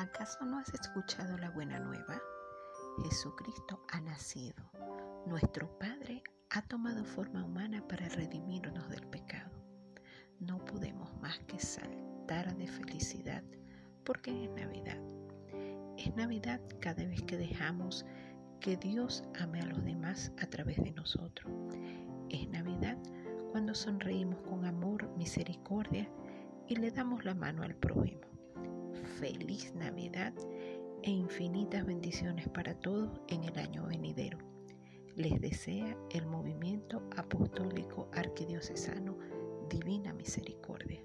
¿Acaso no has escuchado la buena nueva? Jesucristo ha nacido. Nuestro Padre ha tomado forma humana para redimirnos del pecado. No podemos más que saltar de felicidad porque es Navidad. Es Navidad cada vez que dejamos que Dios ame a los demás a través de nosotros. Es Navidad cuando sonreímos con amor, misericordia y le damos la mano al prójimo. Feliz Navidad e infinitas bendiciones para todos en el año venidero. Les desea el movimiento apostólico arquidiocesano Divina Misericordia.